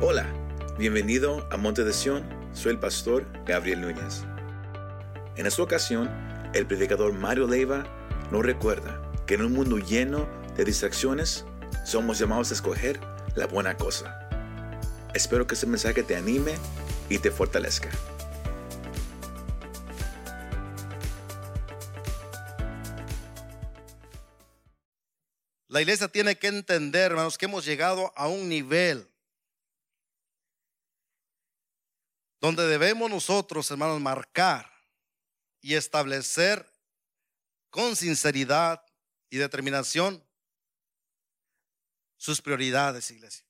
Hola, bienvenido a Monte de Sion, soy el pastor Gabriel Núñez. En esta ocasión, el predicador Mario Leiva nos recuerda que en un mundo lleno de distracciones, somos llamados a escoger la buena cosa. Espero que este mensaje te anime y te fortalezca. La iglesia tiene que entender, hermanos, que hemos llegado a un nivel donde debemos nosotros, hermanos, marcar y establecer con sinceridad y determinación sus prioridades, iglesia.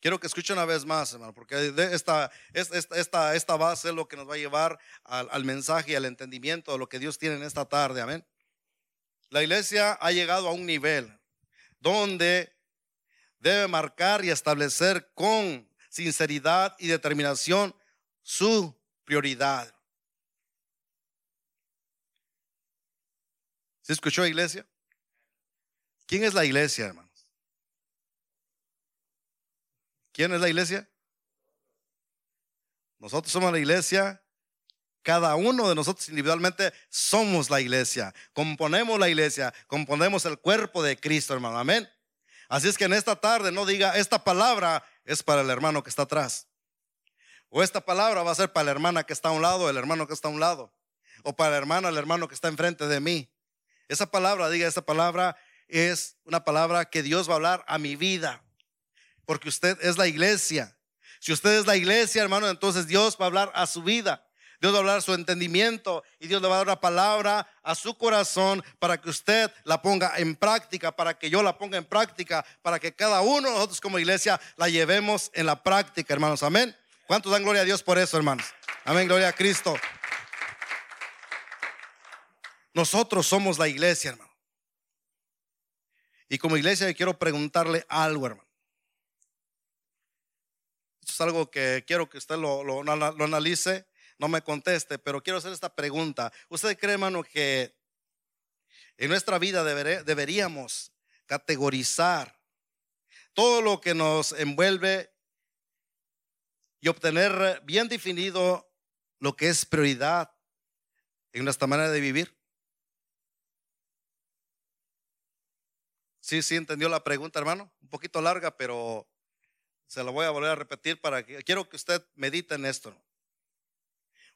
Quiero que escuche una vez más, hermano, porque esta, esta, esta, va a ser lo que nos va a llevar al, al mensaje y al entendimiento de lo que Dios tiene en esta tarde. Amén. La iglesia ha llegado a un nivel donde debe marcar y establecer con sinceridad y determinación su prioridad. ¿Se escuchó iglesia? ¿Quién es la iglesia, hermanos? ¿Quién es la iglesia? Nosotros somos la iglesia. Cada uno de nosotros individualmente somos la iglesia. Componemos la iglesia. Componemos el cuerpo de Cristo, hermano. Amén. Así es que en esta tarde no diga, esta palabra es para el hermano que está atrás. O esta palabra va a ser para la hermana que está a un lado, el hermano que está a un lado. O para la hermana, el hermano que está enfrente de mí. Esa palabra, diga, esa palabra es una palabra que Dios va a hablar a mi vida. Porque usted es la iglesia. Si usted es la iglesia, hermano, entonces Dios va a hablar a su vida. Dios va a hablar su entendimiento y Dios le va a dar una palabra a su corazón para que usted la ponga en práctica, para que yo la ponga en práctica, para que cada uno de nosotros como iglesia la llevemos en la práctica, hermanos. Amén. ¿Cuántos dan gloria a Dios por eso, hermanos? Amén, gloria a Cristo. Nosotros somos la iglesia, hermano. Y como iglesia quiero preguntarle algo, hermano. Esto es algo que quiero que usted lo, analice, no me conteste, pero quiero hacer esta pregunta. ¿Usted cree, hermano, que en nuestra vida deberíamos categorizar todo lo que nos envuelve y obtener bien definido lo que es prioridad en nuestra manera de vivir? Sí, sí, entendió la pregunta, hermano. Un poquito larga, pero se la voy a volver a repetir para que quiero que usted medite en esto.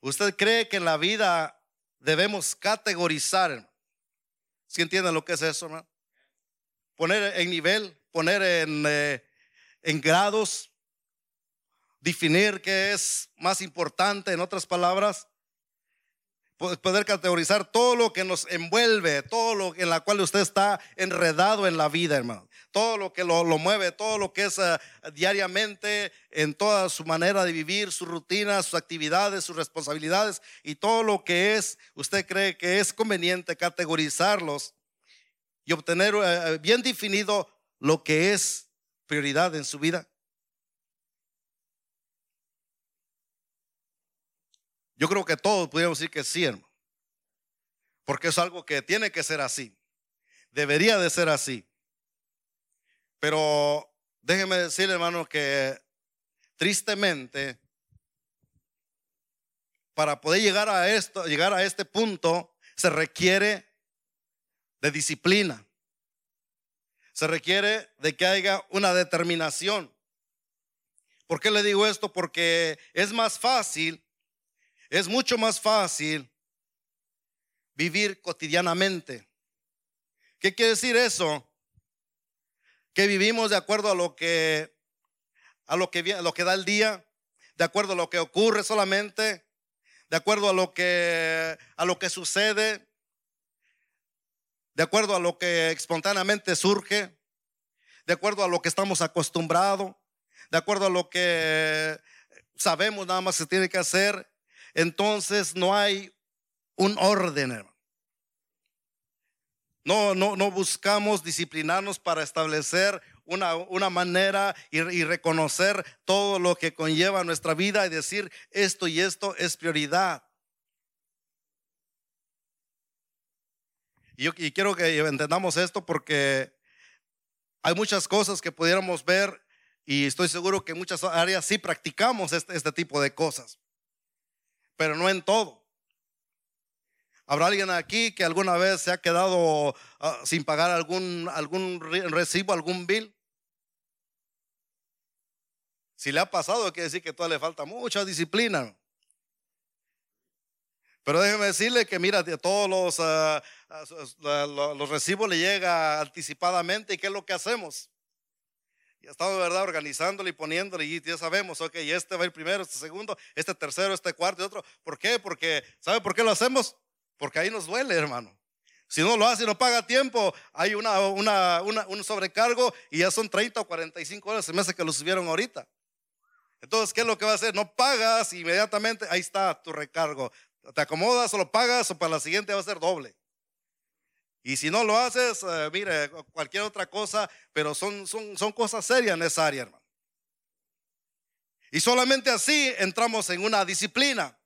¿Usted cree que en la vida debemos categorizar? ¿Sí entienden lo que es eso, hermano? Poner en nivel, poner en, eh, en grados, definir qué es más importante, en otras palabras poder categorizar todo lo que nos envuelve, todo lo en la cual usted está enredado en la vida, hermano. Todo lo que lo, mueve, todo lo que es eh, diariamente en toda su manera de vivir, su rutina, sus actividades, sus responsabilidades y todo lo que es, usted cree que es conveniente categorizarlos y obtener eh, bien definido lo que es prioridad en su vida. Yo creo que todos podríamos decir que sí, hermano. Porque es algo que tiene que ser así. Debería de ser así. Pero déjeme decir, hermano, que tristemente, para poder llegar a esto, llegar a este punto, se requiere de disciplina. Se requiere de que haya una determinación. ¿Por qué le digo esto? Porque es más fácil es mucho más fácil vivir cotidianamente. ¿Qué quiere decir eso? Que vivimos de acuerdo a lo que a lo que da el día, de acuerdo a lo que ocurre solamente, de acuerdo a lo que a lo que sucede, de acuerdo a lo que espontáneamente surge, de acuerdo a lo que estamos acostumbrados, de acuerdo a lo que sabemos nada más se tiene que hacer entonces no hay un orden. No, no, no buscamos disciplinarnos para establecer una, una manera y, reconocer todo lo que conlleva nuestra vida y decir esto y esto es prioridad. Y, yo, quiero que entendamos esto porque hay muchas cosas que pudiéramos ver Y estoy seguro que en muchas áreas sí practicamos este, este tipo de cosas, pero no en todo. ¿Habrá alguien aquí que alguna vez se ha quedado ah, sin pagar algún, algún recibo, algún bill? Si le ha pasado, quiere decir que todavía le falta mucha disciplina. Pero déjeme decirle que mira, todos los, ah, los recibos le llega anticipadamente y ¿qué es lo que hacemos? Y estamos, ¿verdad? Organizándole y poniéndole y ya sabemos, ok, este va el primero, este segundo, este tercero, este cuarto y otro. ¿Por qué? Porque, ¿sabe por qué lo hacemos? Porque ahí nos duele, hermano. Si no lo hace y no paga tiempo, hay una, una, un sobrecargo y ya son 30 o 45 horas, se me hace que lo subieron ahorita. Entonces, ¿qué es lo que va a hacer? No pagas inmediatamente, ahí está tu recargo. Te acomodas o lo pagas o para la siguiente va a ser doble. Y si no lo haces, eh, mire, cualquier otra cosa, pero son, son, son cosas serias en esa área, hermano. Y solamente así entramos en una disciplina.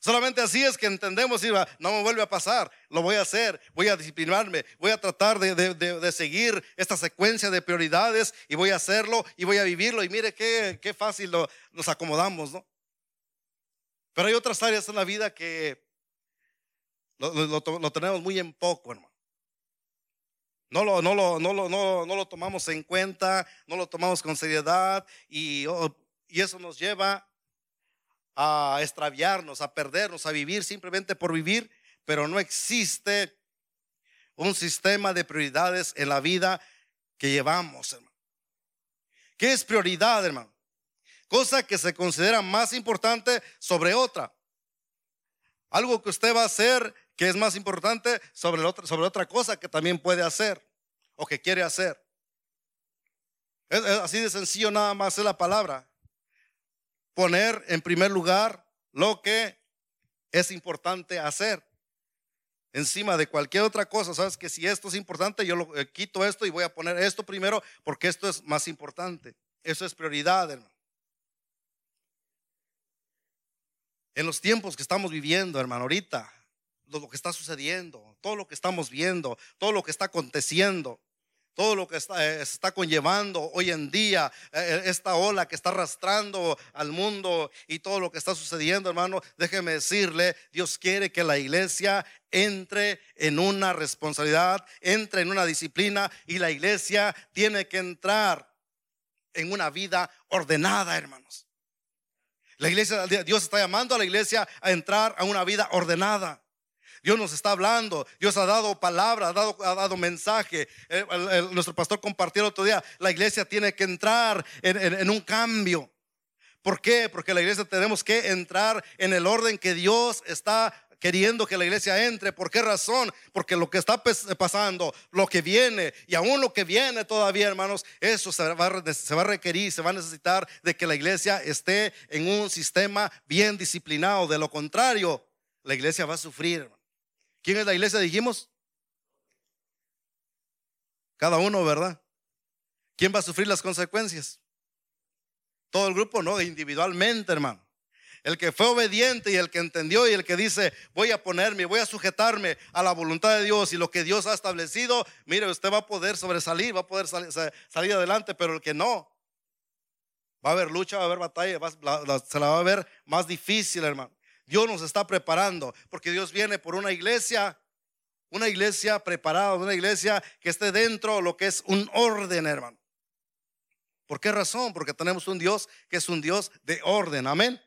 Solamente así es que entendemos, y no me vuelve a pasar, lo voy a hacer, voy a disciplinarme, voy a tratar de, seguir esta secuencia de prioridades y voy a hacerlo y voy a vivirlo. Y mire qué, qué fácil nos acomodamos, ¿no? Pero hay otras áreas en la vida que lo, tenemos muy en poco, hermano. No lo, no, lo, no, lo, no, lo tomamos en cuenta, no lo tomamos con seriedad y, oh, y eso nos lleva a extraviarnos, a perdernos, a vivir simplemente por vivir, pero no existe un sistema de prioridades en la vida que llevamos, hermano. ¿Qué es prioridad, hermano? cosa que se considera más importante sobre otra. Algo que usted va a hacer que es más importante sobre otra, sobre otra cosa que también puede hacer o que quiere hacer. Es, así de sencillo nada más es la palabra. Poner en primer lugar lo que es importante hacer encima de cualquier otra cosa. Sabes que si esto es importante, yo lo eh, quito esto y voy a poner esto primero porque esto es más importante. Eso es prioridad, hermano. En los tiempos que estamos viviendo, hermano, ahorita, lo que está sucediendo, todo lo que estamos viendo, todo lo que está aconteciendo, todo lo que está, eh, está conllevando hoy en día, eh, eh, esta ola que está arrastrando al mundo y todo lo que está sucediendo, hermano, déjeme decirle, Dios quiere que la iglesia entre en una responsabilidad, entre en una disciplina y la iglesia tiene que entrar en una vida ordenada, hermanos. La iglesia, Dios está llamando a la iglesia a entrar a una vida ordenada. Dios nos está hablando, Dios ha dado palabra, ha dado, ha dado mensaje. nuestro pastor compartió el otro día, la iglesia tiene que entrar en un cambio. ¿Por qué? Porque la iglesia tenemos que entrar en el orden que Dios está queriendo que la iglesia entre. ¿Por qué razón? Porque lo que está pasando, lo que viene y aún lo que viene todavía, hermanos, eso se va, a requerir, se va a necesitar de que la iglesia esté en un sistema bien disciplinado. De lo contrario, la iglesia va a sufrir. ¿Quién es la iglesia? Dijimos. Cada uno, ¿verdad? ¿Quién va a sufrir las consecuencias? Todo el grupo, no, individualmente, hermano. El que fue obediente y el que entendió y el que dice, voy a ponerme, voy a sujetarme a la voluntad de Dios y lo que Dios ha establecido, mire, usted va a poder sobresalir, va a poder salir, adelante, pero el que no, va a haber lucha, va a haber batalla, se la va a ver más difícil, hermano. Dios nos está preparando porque Dios viene por una iglesia, una iglesia preparada, una iglesia que esté dentro de lo que es un orden, hermano. ¿Por qué razón? Porque tenemos un Dios que es un Dios de orden, amén.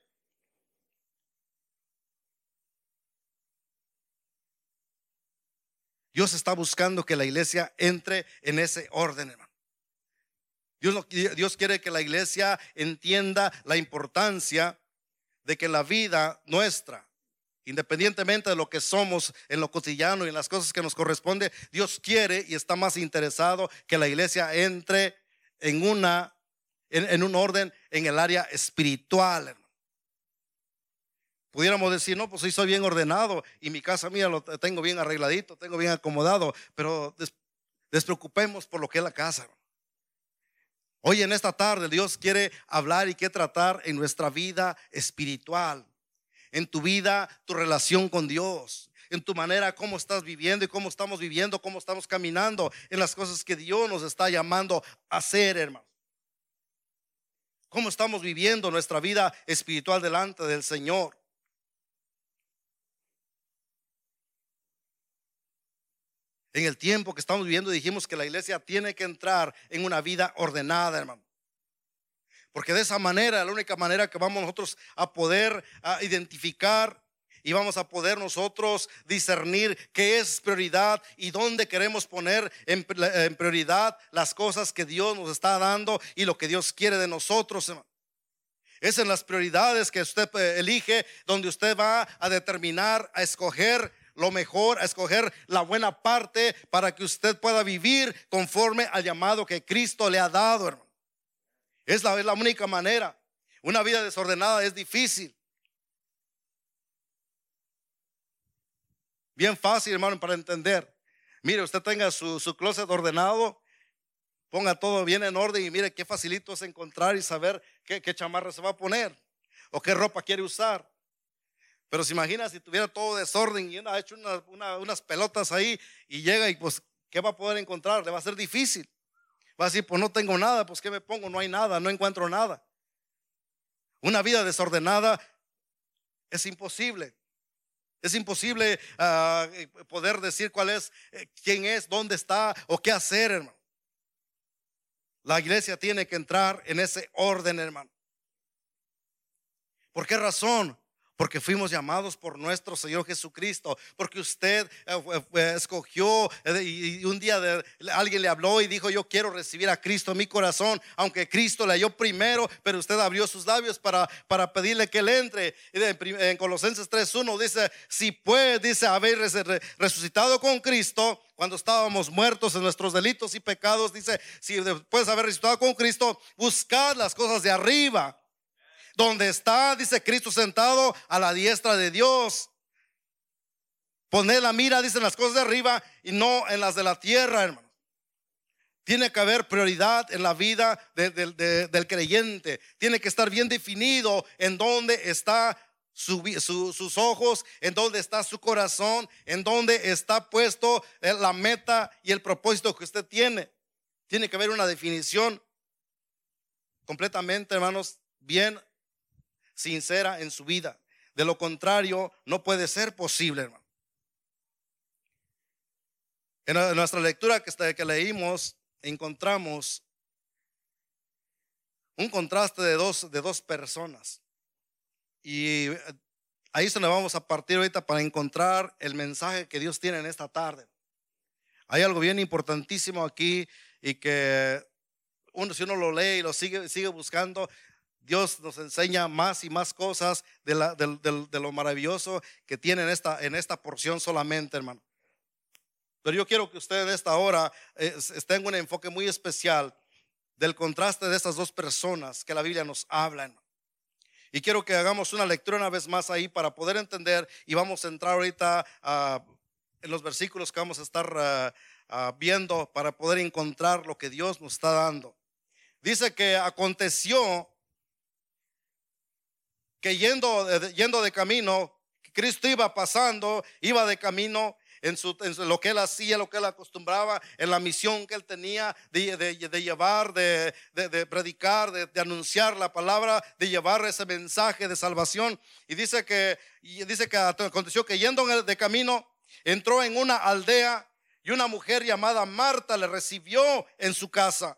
Dios está buscando que la iglesia entre en ese orden, hermano. Dios, Dios quiere que la iglesia entienda la importancia de que la vida nuestra, independientemente de lo que somos en lo cotidiano y en las cosas que nos corresponde, Dios quiere y está más interesado que la iglesia entre en una en, un orden en el área espiritual. Pudiéramos decir, no, pues soy bien ordenado y mi casa mía lo tengo bien arregladito, tengo bien acomodado, pero despreocupemos por lo que es la casa. Hoy en esta tarde Dios quiere hablar y quiere tratar en nuestra vida espiritual, en tu vida, tu relación con Dios, en tu manera, cómo estás viviendo y cómo estamos viviendo, cómo estamos caminando, en las cosas que Dios nos está llamando a hacer, hermano. ¿Cómo estamos viviendo nuestra vida espiritual delante del Señor? En el tiempo que estamos viviendo dijimos que la iglesia tiene que entrar en una vida ordenada, hermano. Porque de esa manera, la única manera que vamos nosotros a poder identificar y vamos a poder nosotros discernir qué es prioridad y dónde queremos poner en, prioridad las cosas que Dios nos está dando y lo que Dios quiere de nosotros. Es en las prioridades que usted eh, elige donde usted va a determinar, a escoger lo mejor, a escoger la buena parte para que usted pueda vivir conforme al llamado que Cristo le ha dado, hermano. Es la, es la única manera. Una vida desordenada es difícil. Bien fácil, hermano, para entender. Mire, usted tenga su, su closet ordenado, ponga todo bien en orden y mire qué facilito es encontrar y saber qué, qué chamarra se va a poner o qué ropa quiere usar. Pero se imagina si tuviera todo desorden y ha hecho unas pelotas ahí y llega y pues, ¿qué va a poder encontrar? Le va a ser difícil. Va a decir, pues no tengo nada, pues ¿qué me pongo? No hay nada, no encuentro nada. Una vida desordenada es imposible. Es imposible ah, eh, poder decir cuál es, eh, quién es, dónde está o qué hacer, hermano. La iglesia tiene que entrar en ese orden, hermano. ¿Por qué razón? Porque fuimos llamados por nuestro Señor Jesucristo. Porque usted eh, escogió eh, y un día alguien le habló y dijo, yo quiero recibir a Cristo en mi corazón. Aunque Cristo le halló primero, pero usted abrió sus labios para, para pedirle que él entre. En Colosenses 3.1 dice, si pues, dice, habéis resucitado con Cristo cuando estábamos muertos en nuestros delitos y pecados, dice, si después de haber resucitado con Cristo, buscad las cosas de arriba donde está, dice Cristo, sentado a la diestra de Dios. Poner la mira, dicen las cosas de arriba y no en las de la tierra, hermano. Tiene que haber prioridad en la vida del creyente. Tiene que estar bien definido en dónde está sus ojos, en dónde está su corazón, en dónde está puesto eh, la meta y el propósito que usted tiene. Tiene que haber una definición completamente, hermanos, bien sincera en su vida. De lo contrario, no puede ser posible, hermano. En nuestra lectura que, leímos, encontramos un contraste de dos, de dos personas. Y eh, ahí se nos vamos a partir ahorita para encontrar el mensaje que Dios tiene en esta tarde. Hay algo bien importantísimo aquí y que uno, si uno lo lee y lo sigue, sigue buscando, Dios nos enseña más y más cosas de, lo maravilloso que tiene en esta, en esta porción solamente, hermano. Pero yo quiero que usted en esta hora eh, tenga un enfoque muy especial del contraste de estas dos personas que la Biblia nos habla. Y quiero que hagamos una lectura una vez más ahí para poder entender y vamos a entrar ahorita ah, en los versículos que vamos a estar ah, viendo para poder encontrar lo que Dios nos está dando. Dice que aconteció que yendo, yendo de camino, Cristo iba pasando, iba de camino en, su, lo que él hacía, lo que él acostumbraba, en la misión que él tenía de, de, llevar, de, de predicar, de, anunciar la palabra, de llevar ese mensaje de salvación. Y dice que, dice que aconteció que yendo de camino, entró en una aldea y una mujer llamada Marta le recibió en su casa.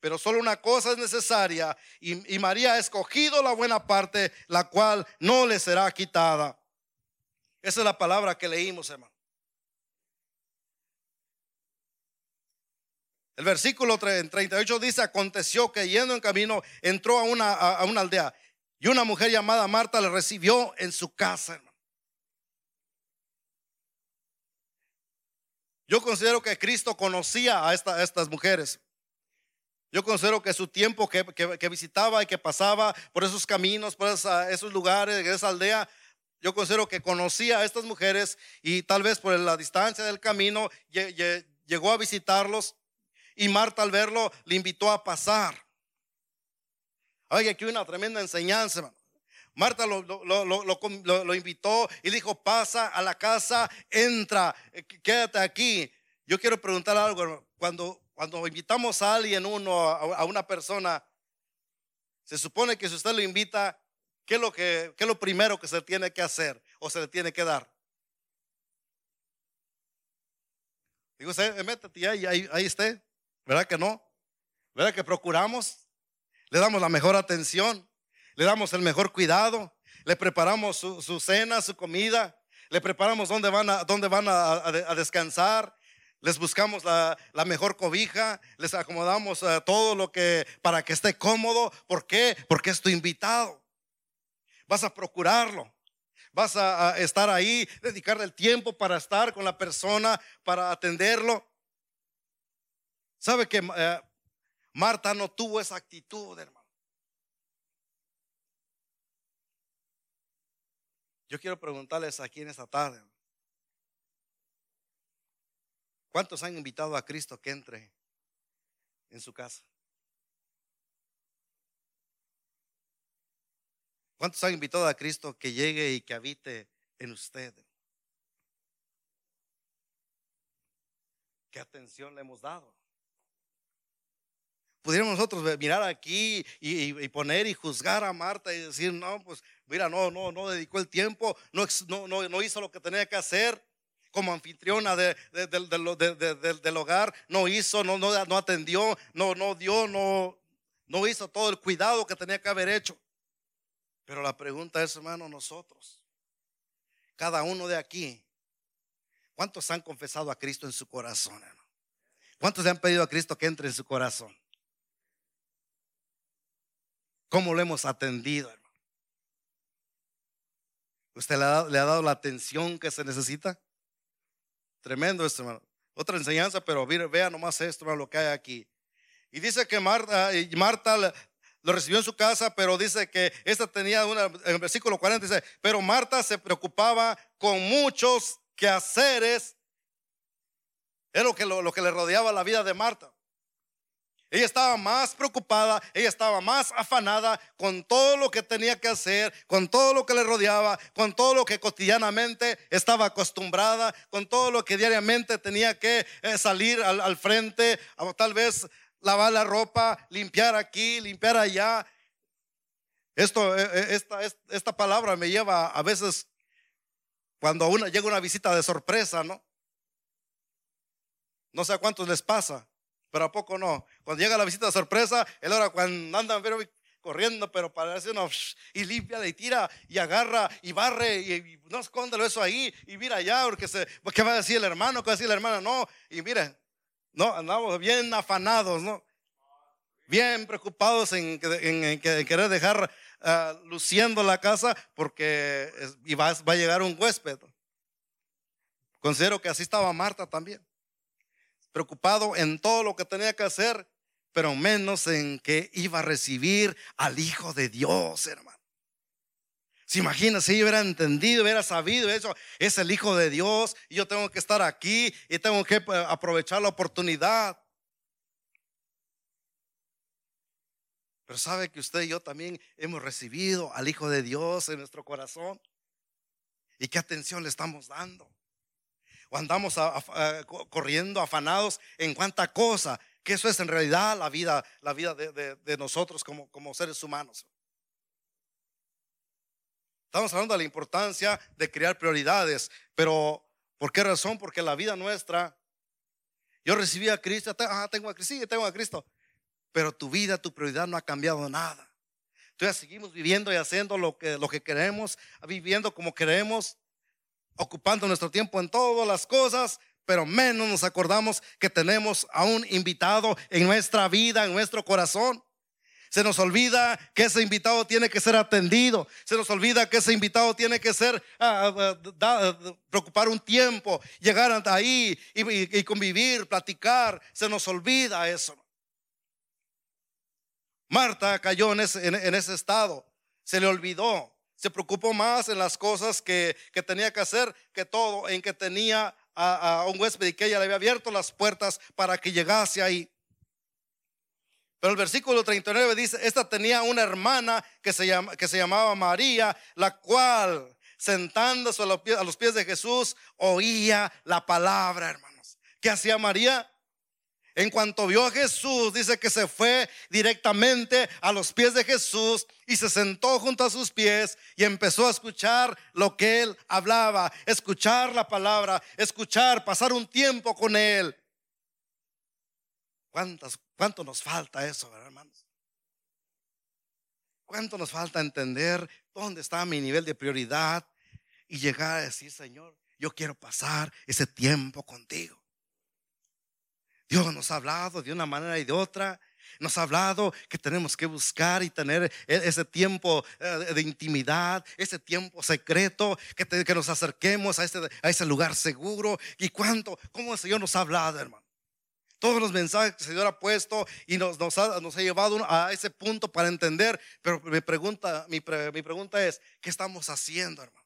pero solo una cosa es necesaria y, María ha escogido la buena parte, la cual no le será quitada. Esa es la palabra que leímos, hermano. El versículo 38 dice, aconteció que yendo en camino entró a una, a una aldea y una mujer llamada Marta le recibió en su casa, hermano. Yo considero que Cristo conocía a, a estas mujeres. Yo considero que su tiempo que, visitaba y que pasaba por esos caminos, por esos lugares, esa aldea, yo considero que conocía a estas mujeres y tal vez por la distancia del camino llegó a visitarlos y Marta al verlo le invitó a pasar. Oye, aquí una tremenda enseñanza, Marta lo, lo, invitó y dijo, pasa a la casa, entra, eh, quédate aquí. Yo quiero preguntar algo, cuando, cuando invitamos a alguien, uno, a, una persona, se supone que si usted lo invita, ¿qué es, lo primero que se tiene que hacer o se le tiene que dar? Digo, métete ahí, ahí, ahí esté. ¿Verdad que no? ¿Verdad que procuramos? Le damos la mejor atención le damos el mejor cuidado, le preparamos su, cena, su comida, le preparamos dónde van a, dónde van a, descansar, les buscamos la, mejor cobija, les acomodamos eh, todo lo que para que esté cómodo. ¿Por qué? Porque es tu invitado. Vas a procurarlo. Vas a, estar ahí, dedicarle el tiempo para estar con la persona, para atenderlo. ¿Sabe que eh, Marta no tuvo esa actitud, hermano? Yo quiero preguntarles aquí en esta tarde, ¿cuántos han invitado a Cristo que entre en su casa? ¿Cuántos han invitado a Cristo que llegue y que habite en usted? ¿Qué atención le hemos dado? pudiéramos nosotros mirar aquí y, poner y juzgar a Marta y decir, no, pues mira, no, no, no dedicó el tiempo, no, no, no hizo lo que tenía que hacer como anfitriona de, del hogar, no hizo, no, no, no atendió, no, no dio, no, no hizo todo el cuidado que tenía que haber hecho. Pero la pregunta es, hermano, nosotros, cada uno de aquí, ¿cuántos han confesado a Cristo en su corazón, hermano? ¿Cuántos le han pedido a Cristo que entre en su corazón? ¿Cómo lo hemos atendido, hermano? ¿Usted le ha, dado la atención que se necesita? Tremendo esto, hermano. Otra enseñanza, pero vea nomás esto, lo que hay aquí. Y dice que Marta, Marta lo recibió en su casa, pero dice que esta tenía una, en el versículo 40 dice, pero Marta se preocupaba con muchos quehaceres. Es lo que, lo que le rodeaba la vida de Marta. Ella estaba más preocupada, ella estaba más afanada con todo lo que tenía que hacer, con todo lo que le rodeaba, con todo lo que cotidianamente estaba acostumbrada, con todo lo que diariamente tenía que eh, salir al, frente, tal vez lavar la ropa, limpiar aquí, limpiar allá. Eh, eh, esta, esta palabra me lleva a veces cuando una, llega una visita de sorpresa, ¿no? No sé a cuántos les pasa pero a poco no. Cuando llega la visita sorpresa, él ahora cuando andan corriendo, pero parece uno y limpia y tira y agarra y barre y, no escóndelo eso ahí y mira allá, porque se, ¿qué va a decir el hermano? ¿Qué va a decir la hermana? No, y miren, no, andamos bien afanados, ¿no? Bien preocupados en, querer dejar ah, luciendo la casa porque y va, va a llegar un huésped. Considero que así estaba Marta también preocupado en todo lo que tenía que hacer, pero menos en que iba a recibir al Hijo de Dios, hermano. ¿Se imagina si hubiera entendido, hubiera sabido eso? Es el Hijo de Dios y yo tengo que estar aquí y tengo que eh, aprovechar la oportunidad. Pero sabe que usted y yo también hemos recibido al Hijo de Dios en nuestro corazón. ¿Y qué atención le estamos dando? O andamos corriendo afanados en cuánta cosa, que eso es en realidad la vida, la vida de, nosotros como, como seres humanos. Estamos hablando de la importancia de crear prioridades, pero ¿por qué razón? Porque la vida nuestra, yo recibí a Cristo, ah, tengo a Cristo, sí, tengo a Cristo, pero tu vida, tu prioridad no ha cambiado nada. Entonces seguimos viviendo y haciendo lo que, lo que queremos, viviendo como queremos, ocupando nuestro tiempo en todas las cosas, pero menos nos acordamos que tenemos a un invitado en nuestra vida, en nuestro corazón. Se nos olvida que ese invitado tiene que ser atendido. Se nos olvida que ese invitado tiene que ser, ah, ah, ah, preocupar un tiempo, llegar hasta ahí y, convivir, platicar. Se nos olvida eso. Marta cayó en ese, en ese estado. Se le olvidó. Se preocupó más en las cosas que, que tenía que hacer que todo, en que tenía a, un huésped y que ella le había abierto las puertas para que llegase ahí. Pero el versículo 39 dice, esta tenía una hermana que se, que se llamaba María, la cual sentándose a los, pies, a los pies de Jesús oía la palabra, hermanos. ¿Qué hacía María? En cuanto vio a Jesús, dice que se fue directamente a los pies de Jesús y se sentó junto a sus pies y empezó a escuchar lo que él hablaba, escuchar la palabra, escuchar, pasar un tiempo con él. ¿Cuántas, ¿Cuánto nos falta eso, hermanos? ¿Cuánto nos falta entender dónde está mi nivel de prioridad y llegar a decir, Señor, yo quiero pasar ese tiempo contigo? Dios nos ha hablado de una manera y de otra. Nos ha hablado que tenemos que buscar y tener e, ese tiempo eh, de intimidad, ese tiempo secreto, que, nos acerquemos a ese, lugar seguro. ¿Y cuánto? ¿Cómo el Señor nos ha hablado, hermano? Todos los mensajes que el Señor ha puesto y nos, ha, nos ha, llevado a ese punto para entender. Pero mi pregunta, mi pregunta es, ¿qué estamos haciendo, hermano?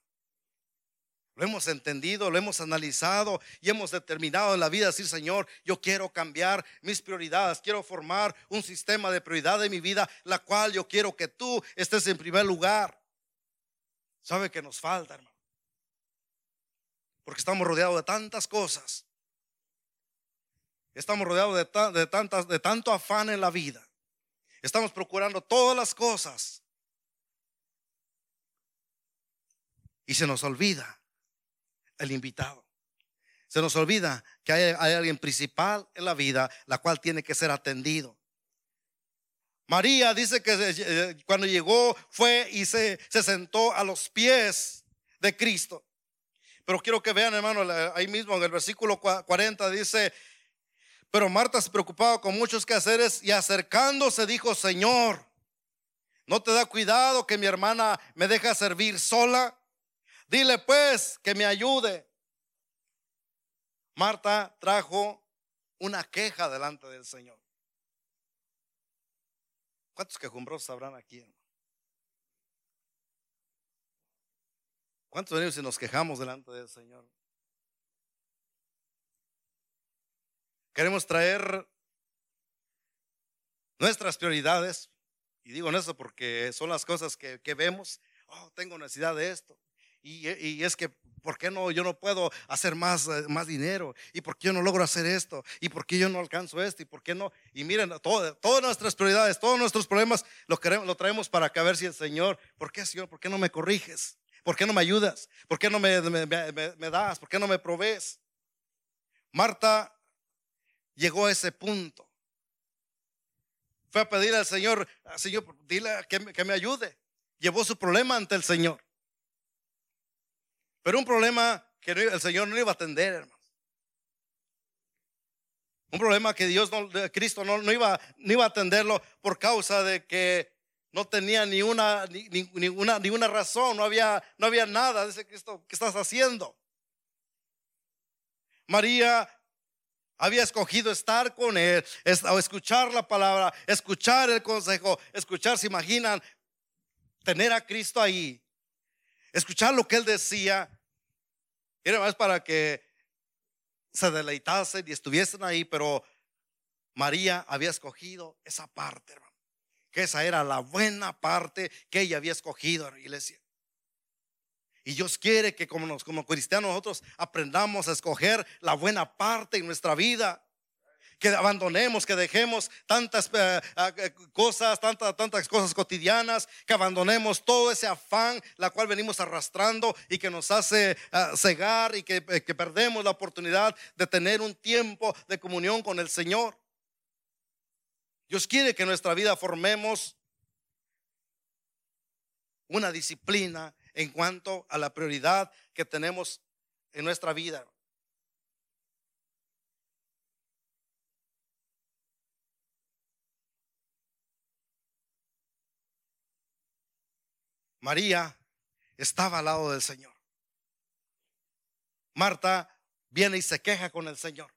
Lo hemos entendido, lo hemos analizado y hemos determinado en la vida decir, Señor, yo quiero cambiar mis prioridades, quiero formar un sistema de prioridad de mi vida, la cual yo quiero que tú estés en primer lugar. ¿Sabe que nos falta, hermano? Porque estamos rodeados de tantas cosas. Estamos rodeados de, de, tantas, de tanto afán en la vida. Estamos procurando todas las cosas. Y se nos olvida el invitado. Se nos olvida que hay, alguien principal en la vida, la cual tiene que ser atendido. María dice que eh, cuando llegó fue y se, se sentó a los pies de Cristo. Pero quiero que vean, hermano, ahí mismo en el versículo 40 dice, pero Marta se preocupaba con muchos quehaceres y acercándose dijo, Señor, ¿no te da cuidado que mi hermana me deja servir sola? Dile pues que me ayude. Marta trajo una queja delante del Señor. ¿Cuántos quejumbrosos habrán aquí? ¿Cuántos venimos y nos quejamos delante del Señor? Queremos traer nuestras prioridades. Y digo en eso porque son las cosas que, que vemos. Oh, tengo necesidad de esto. Y, es que, ¿por qué no? Yo no puedo hacer más, eh, más dinero. ¿Y por qué yo no logro hacer esto? ¿Y por qué yo no alcanzo esto? ¿Y por qué no? Y miren, todas nuestras prioridades, todos nuestros problemas lo, queremos, lo traemos para que a ver si el Señor, ¿por qué Señor? ¿Por qué no me corriges? ¿Por qué no me ayudas? ¿Por qué no me, me das? ¿Por qué no me provees? Marta llegó a ese punto. Fue a pedir al Señor, Señor, dile que me ayude. Llevó su problema ante el Señor. Pero un problema que el Señor no iba a atender, hermanos. Un problema que Dios, no, Cristo no, iba, no iba a atenderlo por causa de que no tenía ni una, ni, razón, no había, no había nada. Dice Cristo, ¿qué estás haciendo? María había escogido estar con él, escuchar la palabra, escuchar el consejo, escuchar, se imaginan, tener a Cristo ahí escuchar lo que él decía. Era más para que se deleitasen y estuviesen ahí, pero María había escogido esa parte, hermano. Que esa era la buena parte que ella había escogido en la iglesia. Y Dios quiere que como, como cristianos nosotros aprendamos a escoger la buena parte en nuestra vida que abandonemos, que dejemos tantas eh, eh, cosas, tantas, tantas cosas cotidianas, que abandonemos todo ese afán, la cual venimos arrastrando y que nos hace eh, cegar y que, que perdemos la oportunidad de tener un tiempo de comunión con el Señor. Dios quiere que en nuestra vida formemos una disciplina en cuanto a la prioridad que tenemos en nuestra vida. María estaba al lado del Señor. Marta viene y se queja con el Señor.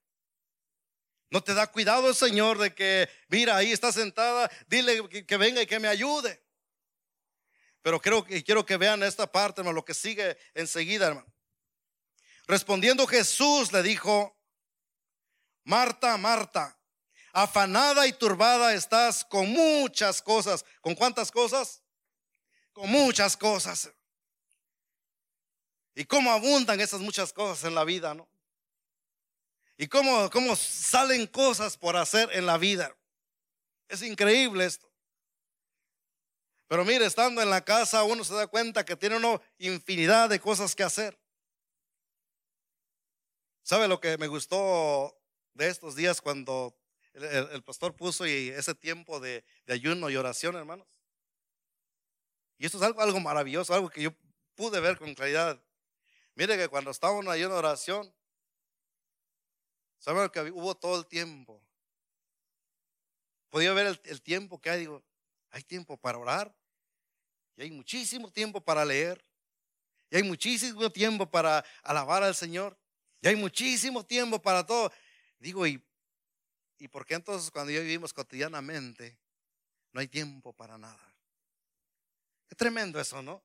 No te da cuidado el Señor de que, mira, ahí está sentada, dile que, venga y que me ayude. Pero quiero que vean esta parte, hermano, lo que sigue enseguida, hermano. Respondiendo Jesús le dijo, Marta, Marta, afanada y turbada estás con muchas cosas. ¿Con cuántas cosas? Con muchas cosas. Y cómo abundan esas muchas cosas en la vida, ¿no? Y cómo, cómo salen cosas por hacer en la vida. Es increíble esto. Pero mire, estando en la casa uno se da cuenta que tiene una infinidad de cosas que hacer. ¿Sabe lo que me gustó de estos días cuando el, pastor puso y ese tiempo de, ayuno y oración, hermanos? Y esto es algo, algo maravilloso, algo que yo pude ver con claridad. Mire que cuando estábamos en ayuno y oración, ¿saben que hubo todo el tiempo? Podía ver el, el tiempo que hay, digo, hay tiempo para orar, y hay muchísimo tiempo para leer, y hay muchísimo tiempo para alabar al Señor. Y hay muchísimo tiempo para todo. Digo, ¿y, ¿y por qué entonces cuando ya vivimos cotidianamente no hay tiempo para nada? Qué tremendo eso, ¿no?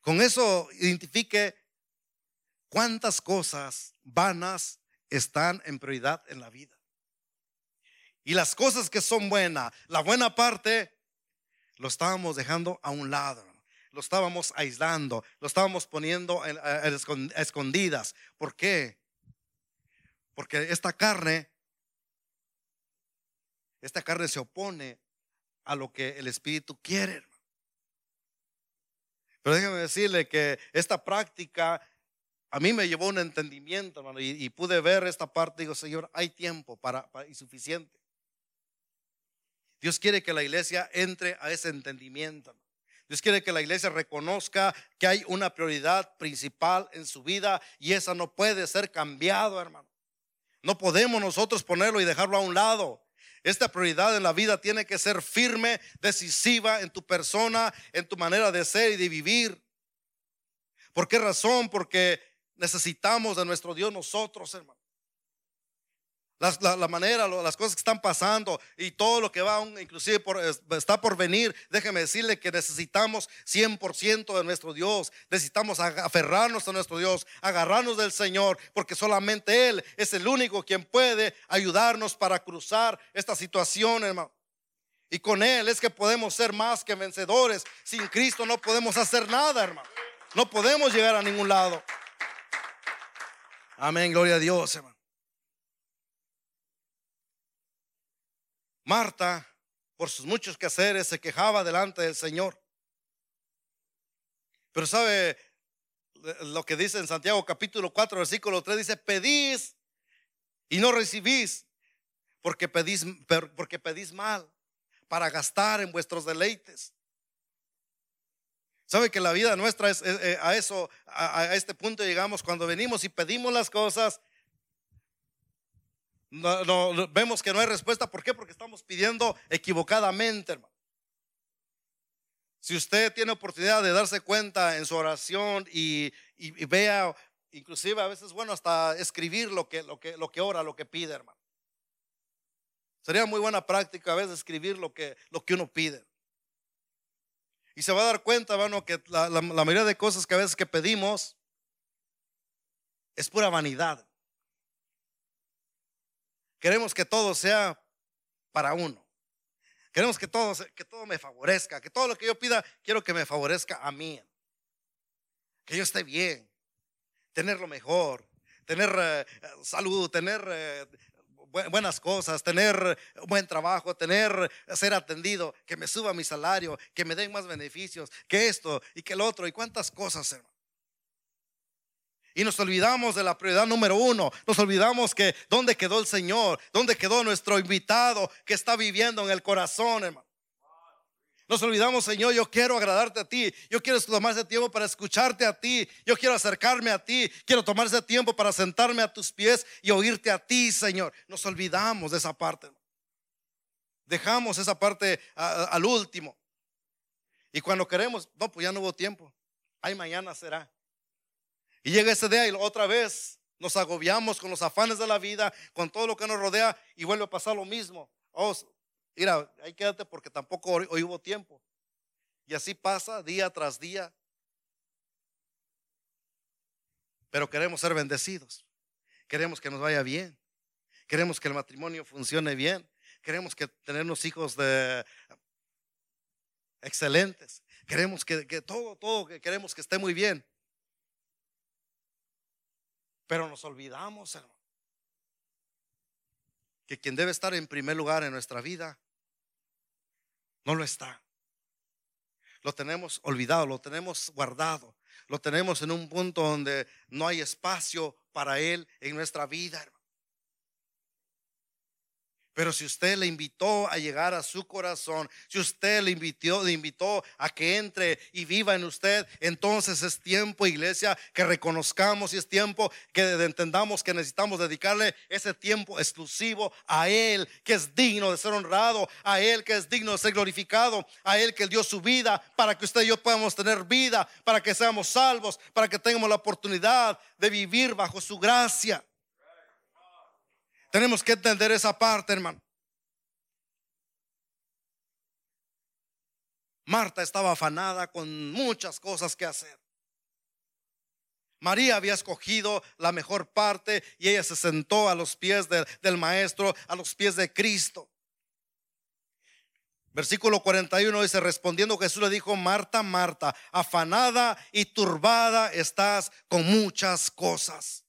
Con eso identifique cuántas cosas vanas están en prioridad en la vida. Y las cosas que son buenas, la buena parte, lo estábamos dejando a un lado lo estábamos aislando, lo estábamos poniendo a escondidas. ¿Por qué? Porque esta carne, esta carne se opone a lo que el Espíritu quiere. Pero déjeme decirle que esta práctica a mí me llevó un entendimiento, hermano, y, pude ver esta parte. Digo, Señor, hay tiempo para, para, y suficiente. Dios quiere que la iglesia entre a ese entendimiento. Dios quiere que la iglesia reconozca que hay una prioridad principal en su vida y esa no puede ser cambiado, hermano. No podemos nosotros ponerlo y dejarlo a un lado. Esta prioridad en la vida tiene que ser firme, decisiva en tu persona, en tu manera de ser y de vivir. ¿Por qué razón? Porque necesitamos de nuestro Dios nosotros, hermano la, manera, las cosas que están pasando y todo lo que va, inclusive está por venir, déjeme decirle que necesitamos 100% de nuestro Dios. Necesitamos aferrarnos a nuestro Dios, agarrarnos del Señor, porque solamente Él es el único quien puede ayudarnos para cruzar esta situación, hermano. Y con Él es que podemos ser más que vencedores. Sin Cristo no podemos hacer nada, hermano. No podemos llegar a ningún lado. Amén, gloria a Dios, hermano. Marta, por sus muchos quehaceres, se quejaba delante del Señor. Pero sabe lo que dice en Santiago capítulo 4, versículo 3, dice, pedís y no recibís, porque pedís, porque pedís mal para gastar en vuestros deleites. Sabe que la vida nuestra es, eh, a eso, a este punto llegamos cuando venimos y pedimos las cosas no, vemos que no hay respuesta. ¿Por qué? Porque estamos pidiendo equivocadamente, hermano. Si usted tiene oportunidad de darse cuenta en su oración y, vea, inclusive a veces, bueno, hasta escribir lo que, ora, lo que pide, hermano. Sería muy buena práctica a veces escribir lo que, lo que uno pide. Y se va a dar cuenta, hermano, que la, la mayoría de cosas que a veces que pedimos es pura vanidad. Queremos que todo sea para uno. Queremos que todo, que todo me favorezca, que todo lo que yo pida, quiero que me favorezca a mí. Que yo esté bien, tener lo mejor, tener eh, salud, tener eh, buenas cosas, tener buen trabajo, tener, ser atendido, que me suba mi salario, que me den más beneficios, que esto y que el otro, y cuántas cosas, hermano. Y nos olvidamos de la prioridad número uno. Nos olvidamos que dónde quedó el Señor, dónde quedó nuestro invitado que está viviendo en el corazón, hermano. Nos olvidamos, Señor, yo quiero agradarte a ti. Yo quiero tomar ese tiempo para escucharte a ti. Yo quiero acercarme a ti. Quiero tomar ese tiempo para sentarme a tus pies y oírte a ti, Señor. Nos olvidamos de esa parte. Dejamos esa parte al último. Y cuando queremos, no, pues ya no hubo tiempo. Ay, mañana será. Y llega ese día y otra vez nos agobiamos con los afanes de la vida, con todo lo que nos rodea y vuelve a pasar lo mismo. Oh, mira, ahí quédate porque tampoco hoy, hubo tiempo. Y así pasa día tras día. Pero queremos ser bendecidos. Queremos que nos vaya bien. Queremos que el matrimonio funcione bien. Queremos que tenernos hijos de excelentes. Queremos que, que todo, todo, que queremos que esté muy bien. Pero nos olvidamos, hermano, que quien debe estar en primer lugar en nuestra vida no lo está. Lo tenemos olvidado, lo tenemos guardado, lo tenemos en un punto donde no hay espacio para Él en nuestra vida, hermano. Pero si usted le invitó a llegar a su corazón, si usted le invitó, le invitó a que entre y viva en usted, entonces es tiempo, iglesia, que reconozcamos y es tiempo que entendamos que necesitamos dedicarle ese tiempo exclusivo a Él, que es digno de ser honrado, a Él que es digno de ser glorificado, a Él que dio su vida para que usted y yo podamos tener vida, para que seamos salvos, para que tengamos la oportunidad de vivir bajo su gracia. Tenemos que entender esa parte, hermano. Marta estaba afanada con muchas cosas que hacer. María había escogido la mejor parte y ella se sentó a los pies del maestro, a los pies de Cristo. Versículo 41 dice, respondiendo Jesús le dijo, Marta, Marta, afanada y turbada estás con muchas cosas.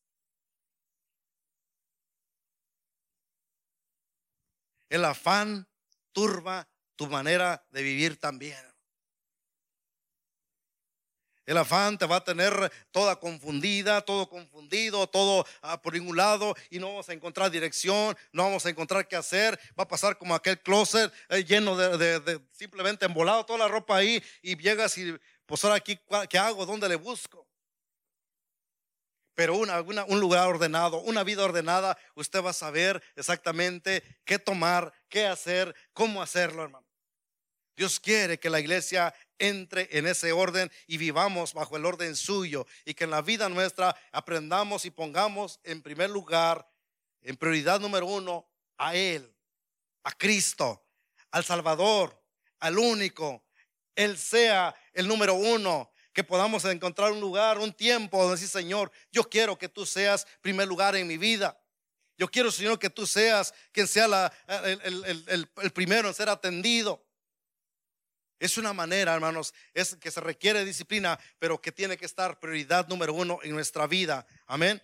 El afán turba tu manera de vivir también. El afán te va a tener toda confundida, todo confundido, todo ah, por ningún lado y no vamos a encontrar dirección, no vamos a encontrar qué hacer. Va a pasar como aquel closet eh, lleno de, simplemente embolado toda la ropa ahí y llegas y pues ahora aquí, ¿qué hago? ¿Dónde le busco? Pero un lugar ordenado, una vida ordenada, usted va a saber exactamente qué tomar, qué hacer, cómo hacerlo, hermano. Dios quiere que la iglesia entre en ese orden y vivamos bajo el orden suyo y que en la vida nuestra aprendamos y pongamos en primer lugar, en prioridad número uno, a Él, a Cristo, al Salvador, al único. Él sea el número uno que podamos encontrar un lugar, un tiempo donde decir, Señor, yo quiero que tú seas primer lugar en mi vida. Yo quiero, Señor, que tú seas quien sea la, el, el, primero en ser atendido. Es una manera, hermanos, es que se requiere disciplina, pero que tiene que estar prioridad número uno en nuestra vida. Amén.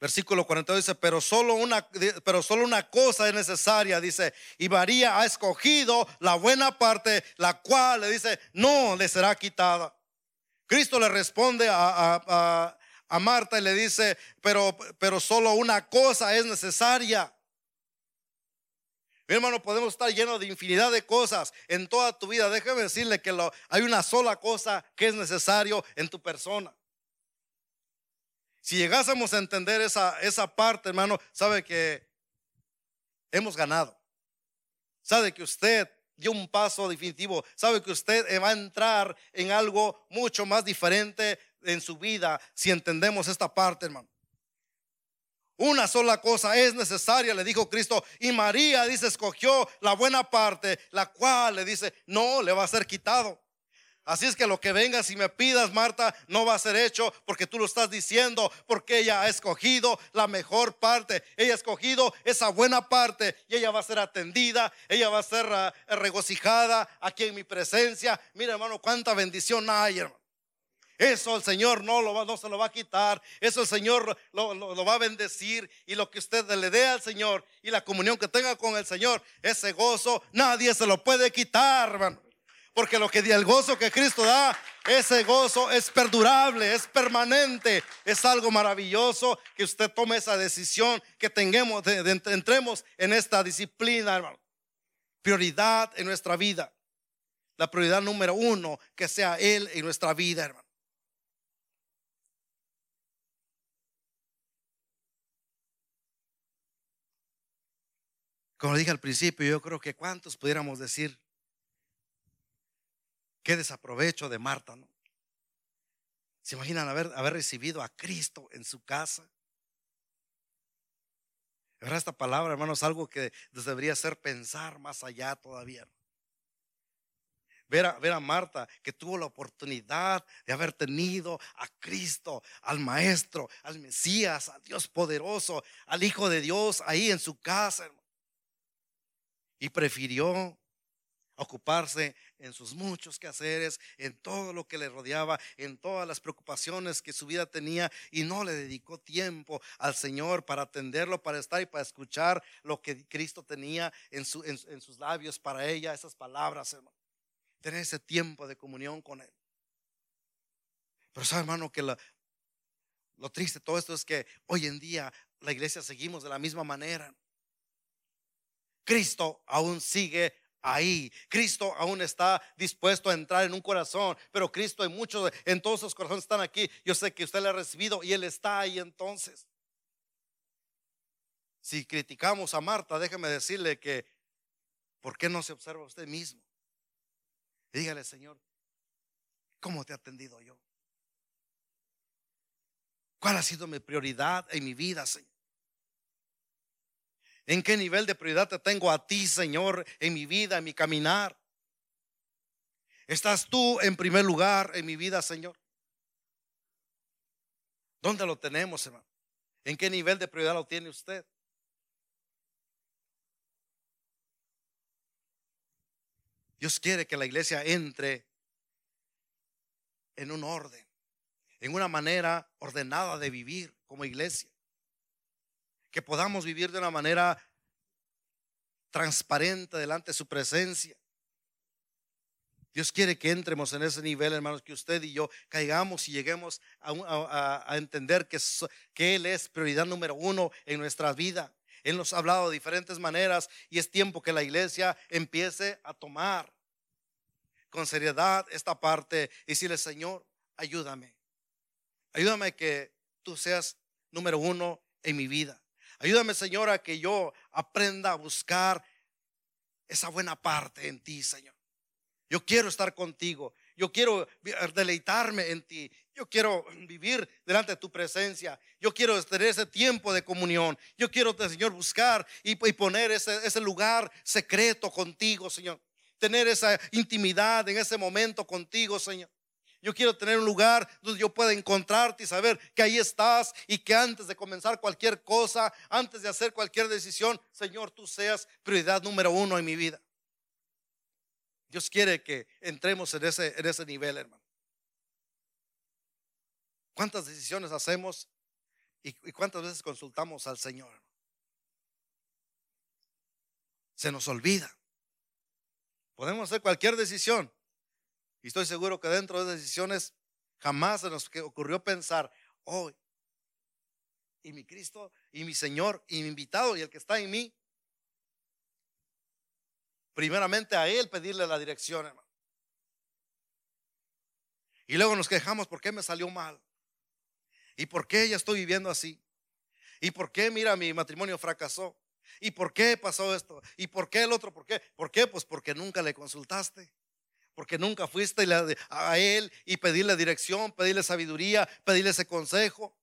Versículo 42 dice, pero solo una, pero solo una cosa es necesaria, dice, y María ha escogido la buena parte, la cual le dice, no le será quitada. Cristo le responde a, a, Marta y le dice, pero, pero solo una cosa es necesaria. Mi hermano, podemos estar llenos de infinidad de cosas en toda tu vida. Déjame decirle que hay una sola cosa que es necesario en tu persona. Si llegásemos a entender esa, esa parte, hermano, sabe que hemos ganado. Sabe que usted dio un paso definitivo. Sabe que usted va a entrar en algo mucho más diferente en su vida si entendemos esta parte, hermano. Una sola cosa es necesaria, le dijo Cristo. Y María dice, escogió la buena parte, la cual le dice, no le va a ser quitado. Así es que lo que vengas y me pidas, Marta, no va a ser hecho porque tú lo estás diciendo, porque ella ha escogido la mejor parte. Ella ha escogido esa buena parte y ella va a ser atendida, ella va a ser ah, regocijada aquí en mi presencia. Mira, hermano, cuánta bendición hay, hermano. Eso el Señor no, lo va, se lo va a quitar. Eso el Señor lo, lo, va a bendecir. Y lo que usted le dé al Señor y la comunión que tenga con el Señor, ese gozo, nadie se lo puede quitar, hermano. Porque lo que el gozo que Cristo da, ese gozo es perdurable, es permanente, es algo maravilloso que usted tome esa decisión, que tengamos, entremos en esta disciplina, hermano. Prioridad en nuestra vida. La prioridad número uno, que sea Él en nuestra vida, hermano. Como dije al principio, yo creo que cuántos pudiéramos decir, Qué desaprovecho de Marta, ¿no? ¿Se imaginan haber, haber recibido a Cristo en su casa? Ahora esta palabra, hermano, es algo que debería ser pensar más allá todavía. Ver a, ver a, Marta que tuvo la oportunidad de haber tenido a Cristo, al Maestro, al Mesías, al Dios poderoso, al Hijo de Dios ahí en su casa. Y prefirió ocuparse en sus muchos quehaceres, en todo lo que le rodeaba, en todas las preocupaciones que su vida tenía y no le dedicó tiempo al Señor para atenderlo, para estar y para escuchar lo que Cristo tenía en, sus labios para ella, esas palabras, hermano. Tener ese tiempo de comunión con Él. Pero sabe, hermano, que lo triste de todo esto es que hoy en día la iglesia seguimos de la misma manera. Cristo aún sigue ahí. Cristo aún está dispuesto a entrar en un corazón, pero Cristo en muchos, en todos los corazones están aquí. Yo sé que usted le ha recibido y Él está ahí entonces. Si criticamos a Marta, déjeme decirle que, ¿por qué no se observa usted mismo? Dígale, Señor, ¿cómo te he atendido yo? ¿Cuál ha sido mi prioridad en mi vida, Señor? ¿En qué nivel de prioridad te tengo a ti, Señor, en mi vida, en mi caminar? ¿Estás tú en primer lugar en mi vida, Señor? ¿Dónde lo tenemos, hermano? ¿En qué nivel de prioridad lo tiene usted? Dios quiere que la iglesia entre en un orden, en una manera ordenada de vivir como iglesia que podamos vivir de una manera transparente delante de su presencia. Dios quiere que entremos en ese nivel, hermanos, que usted y yo caigamos y lleguemos a, entender que, que Él es prioridad número uno en nuestra vida. Él nos ha hablado de diferentes maneras y es tiempo que la iglesia empiece a tomar con seriedad esta parte y decirle, Señor, ayúdame. Ayúdame que tú seas número uno en mi vida. Ayúdame, Señor, a que yo aprenda a buscar esa buena parte en ti, Señor. Yo quiero estar contigo. Yo quiero deleitarme en ti. Yo quiero vivir delante de tu presencia. Yo quiero tener ese tiempo de comunión. Yo quiero, Señor, buscar y, poner ese, ese lugar secreto contigo, Señor. Tener esa intimidad en ese momento contigo, Señor. Yo quiero tener un lugar donde yo pueda encontrarte y saber que ahí estás y que antes de comenzar cualquier cosa, antes de hacer cualquier decisión, Señor, tú seas prioridad número uno en mi vida. Dios quiere que entremos en ese, en ese nivel, hermano. ¿Cuántas decisiones hacemos y, y cuántas veces consultamos al Señor? Se nos olvida. Podemos hacer cualquier decisión, y estoy seguro que dentro de esas decisiones jamás se nos ocurrió pensar, hoy, y mi Cristo, y mi Señor, y mi invitado, y el que está en mí. Primeramente a Él pedirle la dirección, hermano. Y luego nos quejamos, ¿por qué me salió mal? ¿Y por qué ya estoy viviendo así? ¿Y por qué, mira, mi matrimonio fracasó? ¿Y por qué pasó esto? ¿Y por qué el otro? ¿Por qué? ¿Por qué? Pues porque nunca le consultaste porque nunca fuiste a Él y pedirle dirección, pedirle sabiduría, pedirle ese consejo,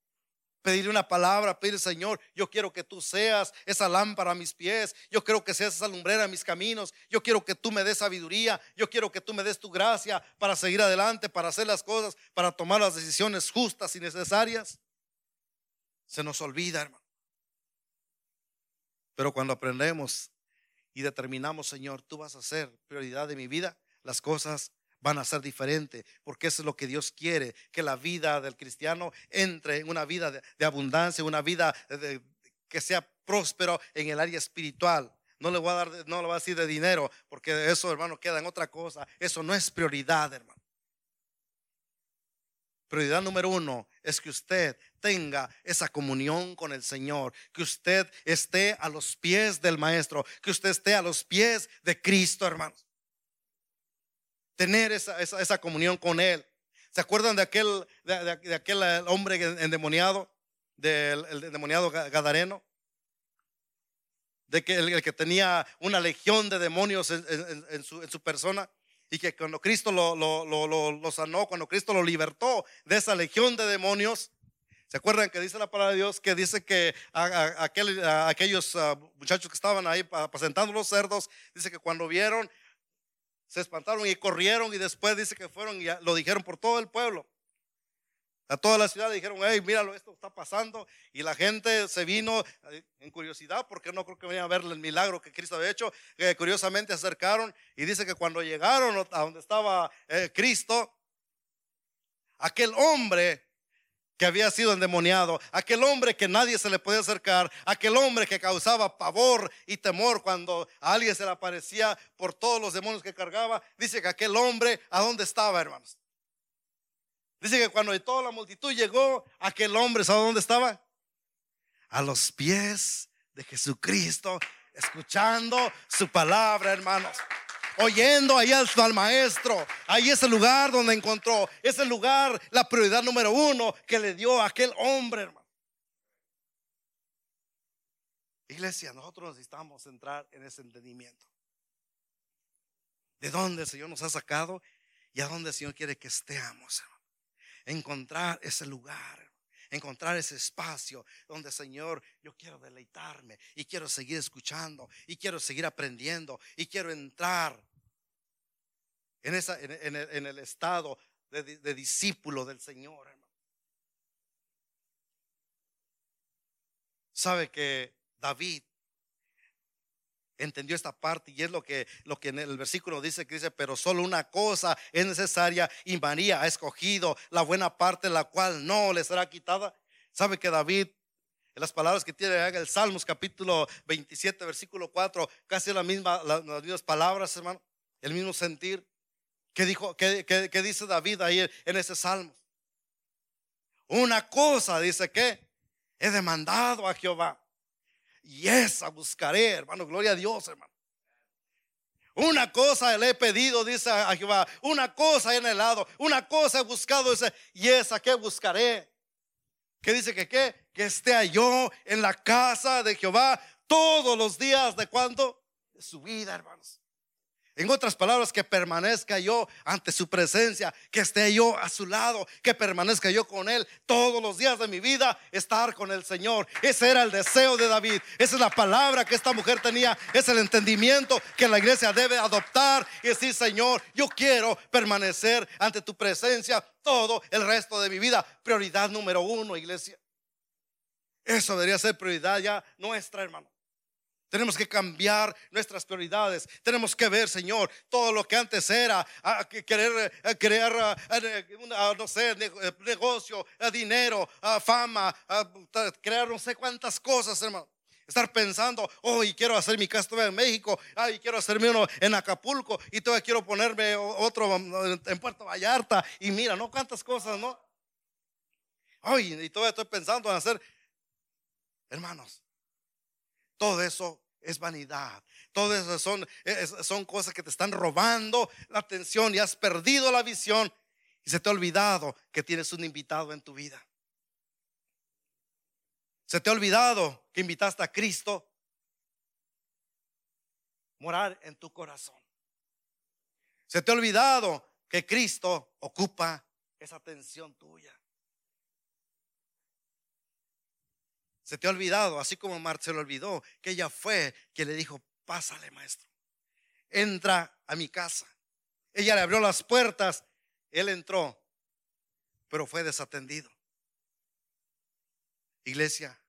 pedirle una palabra, pedirle Señor, yo quiero que tú seas esa lámpara a mis pies, yo quiero que seas esa lumbrera a mis caminos, yo quiero que tú me des sabiduría, yo quiero que tú me des tu gracia para seguir adelante, para hacer las cosas, para tomar las decisiones justas y necesarias. Se nos olvida, hermano. Pero cuando aprendemos y determinamos, Señor, tú vas a ser prioridad de mi vida, las cosas van a ser diferentes, porque eso es lo que Dios quiere, que la vida del cristiano entre en una vida de, abundancia, una vida que sea próspero en el área espiritual. No le voy a dar, no le voy a decir de dinero, porque eso, hermano, queda en otra cosa. Eso no es prioridad, hermano. Prioridad número uno es que usted tenga esa comunión con el Señor, que usted esté a los pies del Maestro, que usted esté a los pies de Cristo, hermanos tener esa, esa, comunión con Él. ¿Se acuerdan de aquel, de, aquel eh, hombre endemoniado, del el endemoniado gadareno? De que el, que tenía una legión de demonios en, su, en su, persona y que cuando Cristo lo, lo, lo, sanó, cuando Cristo lo libertó de esa legión de demonios, ¿Se acuerdan que dice la palabra de Dios que dice que aquellos ah, muchachos que estaban ahí apacentando los cerdos, dice que cuando vieron, se espantaron y corrieron y después dice que fueron y lo dijeron por todo el pueblo. A toda la ciudad dijeron, hey, míralo, esto está pasando. Y la gente se vino eh, en curiosidad, porque no creo que vayan a ver el milagro que Cristo había hecho. que curiosamente acercaron y dice que cuando llegaron a donde estaba eh, Cristo, aquel hombre que había sido endemoniado, aquel hombre que nadie se le podía acercar, aquel hombre que causaba pavor y temor cuando a alguien se le aparecía por todos los demonios que cargaba, dice que aquel hombre, ¿a dónde estaba, hermanos? Dice que cuando toda la multitud llegó, aquel hombre, ¿sabe dónde estaba? A los pies de Jesucristo, escuchando su palabra, hermanos oyendo ahí al, maestro. Ahí es el lugar donde encontró. Es el lugar, la prioridad número uno que le dio a aquel hombre, hermano. Iglesia, nosotros necesitamos entrar en ese entendimiento. ¿De dónde el Señor nos ha sacado y a dónde el Señor quiere que estemos? Encontrar ese lugar encontrar ese espacio donde, Señor, yo quiero deleitarme y quiero seguir escuchando y quiero seguir aprendiendo y quiero entrar en, esa, en, el, estado de, discípulo del Señor, Sabe que David entendió esta parte y es lo que, lo que en el versículo dice que dice, pero solo una cosa es necesaria y María ha escogido la buena parte la cual no le será quitada. ¿Sabe que David, en las palabras que tiene en el Salmos capítulo 27 versículo 4, casi la misma, las mismas palabras, hermano, el mismo sentir? ¿Qué, dijo, qué, dice David ahí en ese salmo? Una cosa dice que he demandado a Jehová y esa buscaré, hermano. Gloria a Dios, hermano. Una cosa le he pedido, dice a Jehová. Una cosa he anhelado. Una cosa he buscado, dice, y esa que buscaré. ¿Qué dice que qué? Que esté yo en la casa de Jehová todos los días de cuando? De su vida, hermanos. En otras palabras, que permanezca yo ante su presencia, que esté yo a su lado, que permanezca yo con él todos los días de mi vida, estar con el Señor. Ese era el deseo de David. Esa es la palabra que esta mujer tenía. Es el entendimiento que la iglesia debe adoptar y decir, Señor, yo quiero permanecer ante tu presencia todo el resto de mi vida. Prioridad número uno, iglesia. Eso debería ser prioridad ya nuestra, hermano. Tenemos que cambiar nuestras prioridades. Tenemos que ver, Señor, todo lo que antes era, querer crear, no sé, negocio, dinero, fama, crear no sé cuántas cosas, hermano. Estar pensando, oh, quiero hacer mi casa en México, ah, y quiero hacerme uno en Acapulco, y todavía quiero ponerme otro en Puerto Vallarta, y mira, no cuántas cosas, ¿no? Ay, y todavía estoy pensando en hacer, hermanos, todo eso es vanidad. Todo eso son, son cosas que te están robando la atención y has perdido la visión y se te ha olvidado que tienes un invitado en tu vida. Se te ha olvidado que invitaste a Cristo morar en tu corazón. Se te ha olvidado que Cristo ocupa esa atención tuya. Se te ha olvidado, así como Marta se lo olvidó, que ella fue que le dijo, pásale maestro, entra a mi casa. Ella le abrió las puertas, él entró, pero fue desatendido. Iglesia,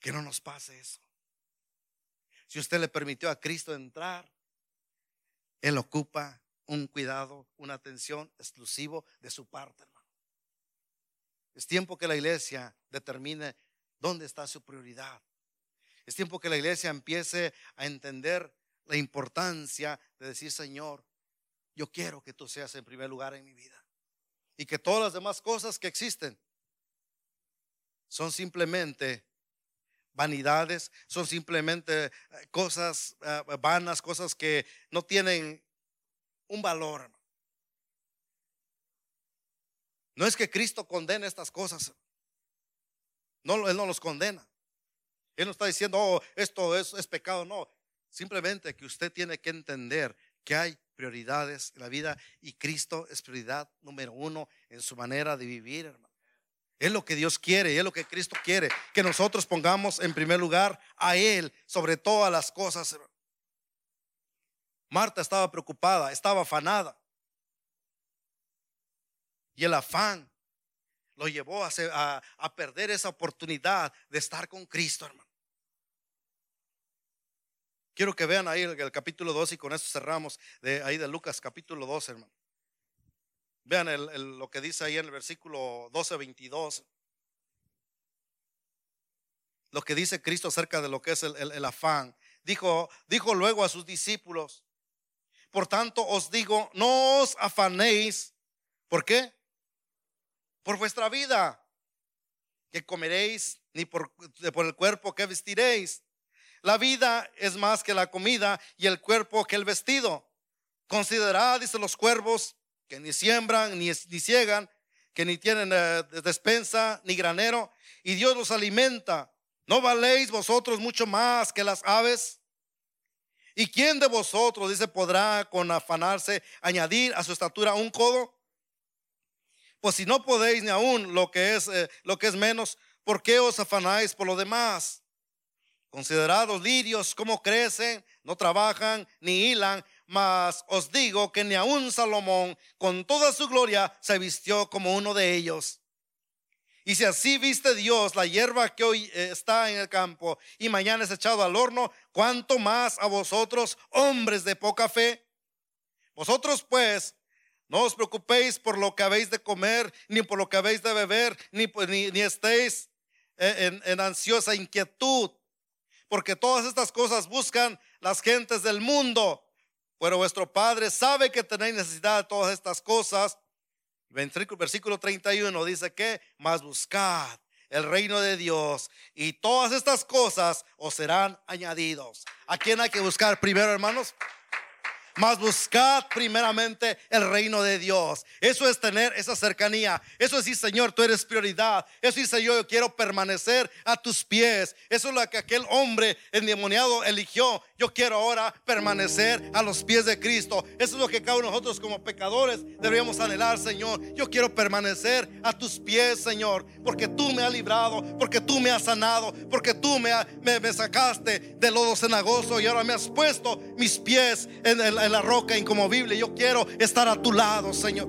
que no nos pase eso. Si usted le permitió a Cristo entrar, Él ocupa un cuidado, una atención exclusivo de su parte, hermano. Es tiempo que la iglesia determine ¿Dónde está su prioridad? Es tiempo que la iglesia empiece a entender la importancia de decir, Señor, yo quiero que tú seas en primer lugar en mi vida. Y que todas las demás cosas que existen son simplemente vanidades, son simplemente eh, cosas eh, vanas, cosas que no tienen un valor. No es que Cristo condene estas cosas. Él no los condena. Él no está diciendo, oh, esto es, es pecado. No, simplemente que usted tiene que entender que hay prioridades en la vida y Cristo es prioridad número uno en su manera de vivir, hermano. Es lo que Dios quiere, es lo que Cristo quiere, que nosotros pongamos en primer lugar a Él sobre todas las cosas. Marta estaba preocupada, estaba afanada. Y el afán lo llevó a, perder esa oportunidad de estar con Cristo, hermano. Quiero que vean ahí el, capítulo 2 y con eso cerramos de ahí de Lucas capítulo 2, hermano. Vean lo que dice ahí en el versículo 12, 22. Lo que dice Cristo acerca de lo que es el, afán. Dijo, dijo luego a sus discípulos, por tanto os digo, no os afanéis. ¿Por qué? Por vuestra vida, que comeréis, ni por, el cuerpo que vestiréis. La vida es más que la comida y el cuerpo que el vestido. Considerad, dice los cuervos, que ni siembran ni, ni ciegan, que ni tienen eh, despensa ni granero, y Dios los alimenta. ¿No valéis vosotros mucho más que las aves? ¿Y quién de vosotros, dice, podrá con afanarse añadir a su estatura un codo? Pues si no podéis ni aún lo que es, eh, lo que es menos, ¿por qué os afanáis por lo demás? Considerad los lirios, cómo crecen, no trabajan ni hilan, mas os digo que ni aun Salomón con toda su gloria se vistió como uno de ellos. Y si así viste Dios la hierba que hoy eh, está en el campo y mañana es echado al horno, ¿cuánto más a vosotros, hombres de poca fe? Vosotros pues, no os preocupéis por lo que habéis de comer, ni por lo que habéis de beber, ni, pues, ni, estéis eh, en ansiosa inquietud, porque todas estas cosas buscan las gentes del mundo pero vuestro Padre sabe que tenéis necesidad de todas estas cosas. Versículo 31 dice que, más buscad el reino de Dios y todas estas cosas os serán añadidos. ¿A quién hay que buscar primero, hermanos? Mas buscad primeramente el reino de Dios. Eso es tener esa cercanía. Eso es decir, Señor, tú eres prioridad. Eso es, Señor, yo quiero permanecer a tus pies. Eso es lo que aquel hombre endemoniado eligió. Yo quiero ahora permanecer a los pies de Cristo. Eso es lo que cada uno de nosotros como pecadores deberíamos anhelar, Señor. Yo quiero permanecer a tus pies, Señor, porque tú me has librado, porque tú me has sanado, porque tú me, me, sacaste del lodo cenagoso y ahora me has puesto mis pies en el en la roca incomovible. Yo quiero estar a tu lado, Señor.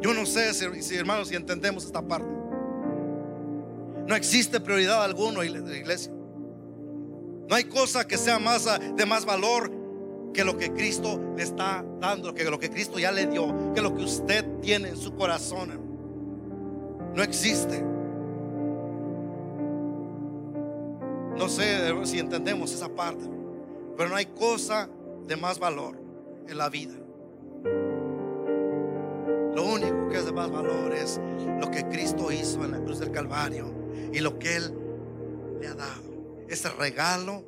Yo no sé si, hermanos, si entendemos esta parte. No existe prioridad la iglesia. No hay cosa que sea más ah, de más valor que lo que Cristo le está dando, que lo que Cristo ya le dio, que lo que usted tiene en su corazón. No existe. No sé si entendemos esa parte, pero no hay cosa de más valor en la vida. Lo único que es de más valor es lo que Cristo hizo en la cruz del Calvario y lo que Él le ha dado. Ese regalo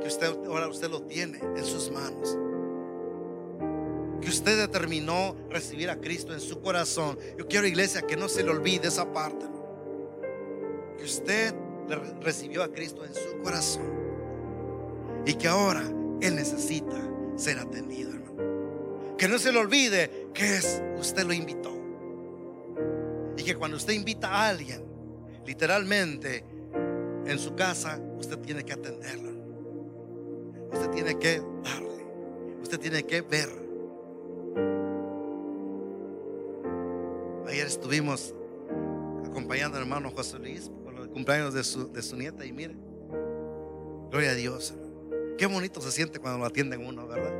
que usted ahora usted lo tiene en sus manos. Que usted determinó recibir a Cristo en su corazón. Yo quiero iglesia que no se le olvide esa parte. Que usted recibió a Cristo en su corazón. Y que ahora él necesita ser atendido, hermano. Que no se le olvide que es usted lo invitó. Y que cuando usted invita a alguien, literalmente en su casa, usted tiene que atenderlo. Usted tiene que darle. Usted tiene que ver. Ayer estuvimos acompañando al hermano José Luis por el cumpleaños de su, de su nieta y mire, gloria a Dios. Qué bonito se siente cuando lo atienden uno, ¿verdad?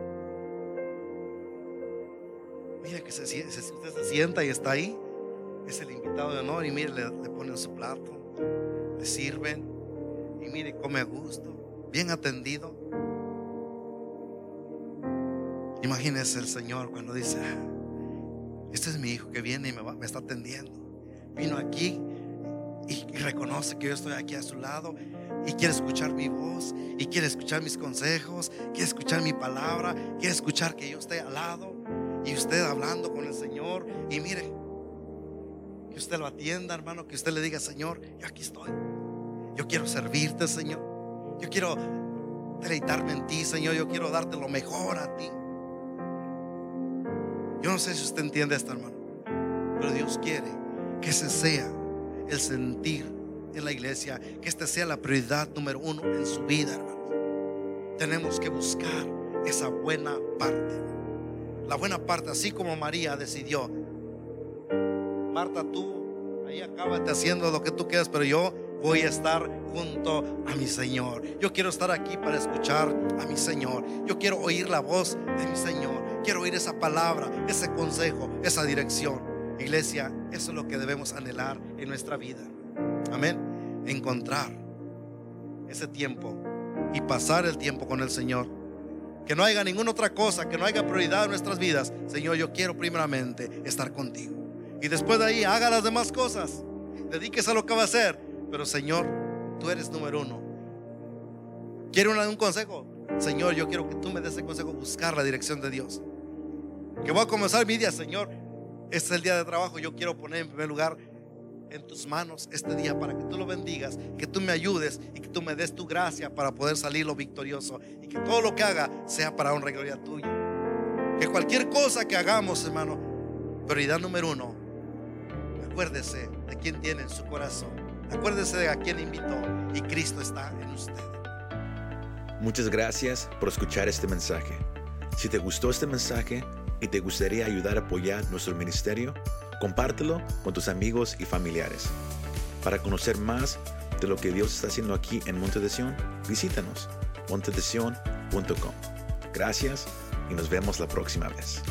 Mira que se, usted se sienta y está ahí. Es el invitado de honor y mire, le, ponen su plato, le sirven y mire, come a gusto, bien atendido. Imagínese el Señor cuando dice, este es mi hijo que viene y me, me está atendiendo. Vino aquí y reconoce que yo estoy aquí a su lado y quiere escuchar mi voz y quiere escuchar mis consejos, quiere escuchar mi palabra, quiere escuchar que yo esté al lado y usted hablando con el Señor y mire, que usted lo atienda, hermano, que usted le diga, Señor, yo aquí estoy. Yo quiero servirte, Señor. Yo quiero deleitarme en ti, Señor. Yo quiero darte lo mejor a ti. Yo no sé si usted entiende esto, hermano, pero Dios quiere que ese sea el sentir en la iglesia, que este sea la prioridad número uno en su vida, hermanos. Tenemos que buscar esa buena parte. La buena parte, así como María decidió. Marta, tú ahí acábate haciendo lo que tú quieras, pero yo voy a estar junto a mi Señor. Yo quiero estar aquí para escuchar a mi Señor. Yo quiero oír la voz de mi Señor. Quiero oír esa palabra, ese consejo, esa dirección. Iglesia, eso es lo que debemos anhelar en nuestra vida. Amén. Encontrar ese tiempo y pasar el tiempo con el Señor. Que no haya ninguna otra cosa, que no haya prioridad en nuestras vidas. Señor, yo quiero primeramente estar contigo. Y después de ahí haga las demás cosas. Dedíquese a lo que va a hacer. Pero Señor, tú eres número uno. ¿Quiere un consejo? Señor, yo quiero que tú me des ese consejo, buscar la dirección de Dios. Que voy a comenzar mi día, Señor. Este es el día de trabajo. Yo quiero poner en primer lugar en tus manos este día para que tú lo bendigas, que tú me ayudes y que tú me des tu gracia para poder salirlo victorioso y que todo lo que haga sea para honra y gloria tuya. Que cualquier cosa que hagamos, hermano, prioridad número uno, acuérdese de quién tiene en su corazón, acuérdese de a quién invitó y Cristo está en usted. Muchas gracias por escuchar este mensaje. Si te gustó este mensaje y te gustaría ayudar a apoyar nuestro ministerio, Compártelo con tus amigos y familiares. Para conocer más de lo que Dios está haciendo aquí en Monte de Sion, visítanos montedesion.com. Gracias y nos vemos la próxima vez.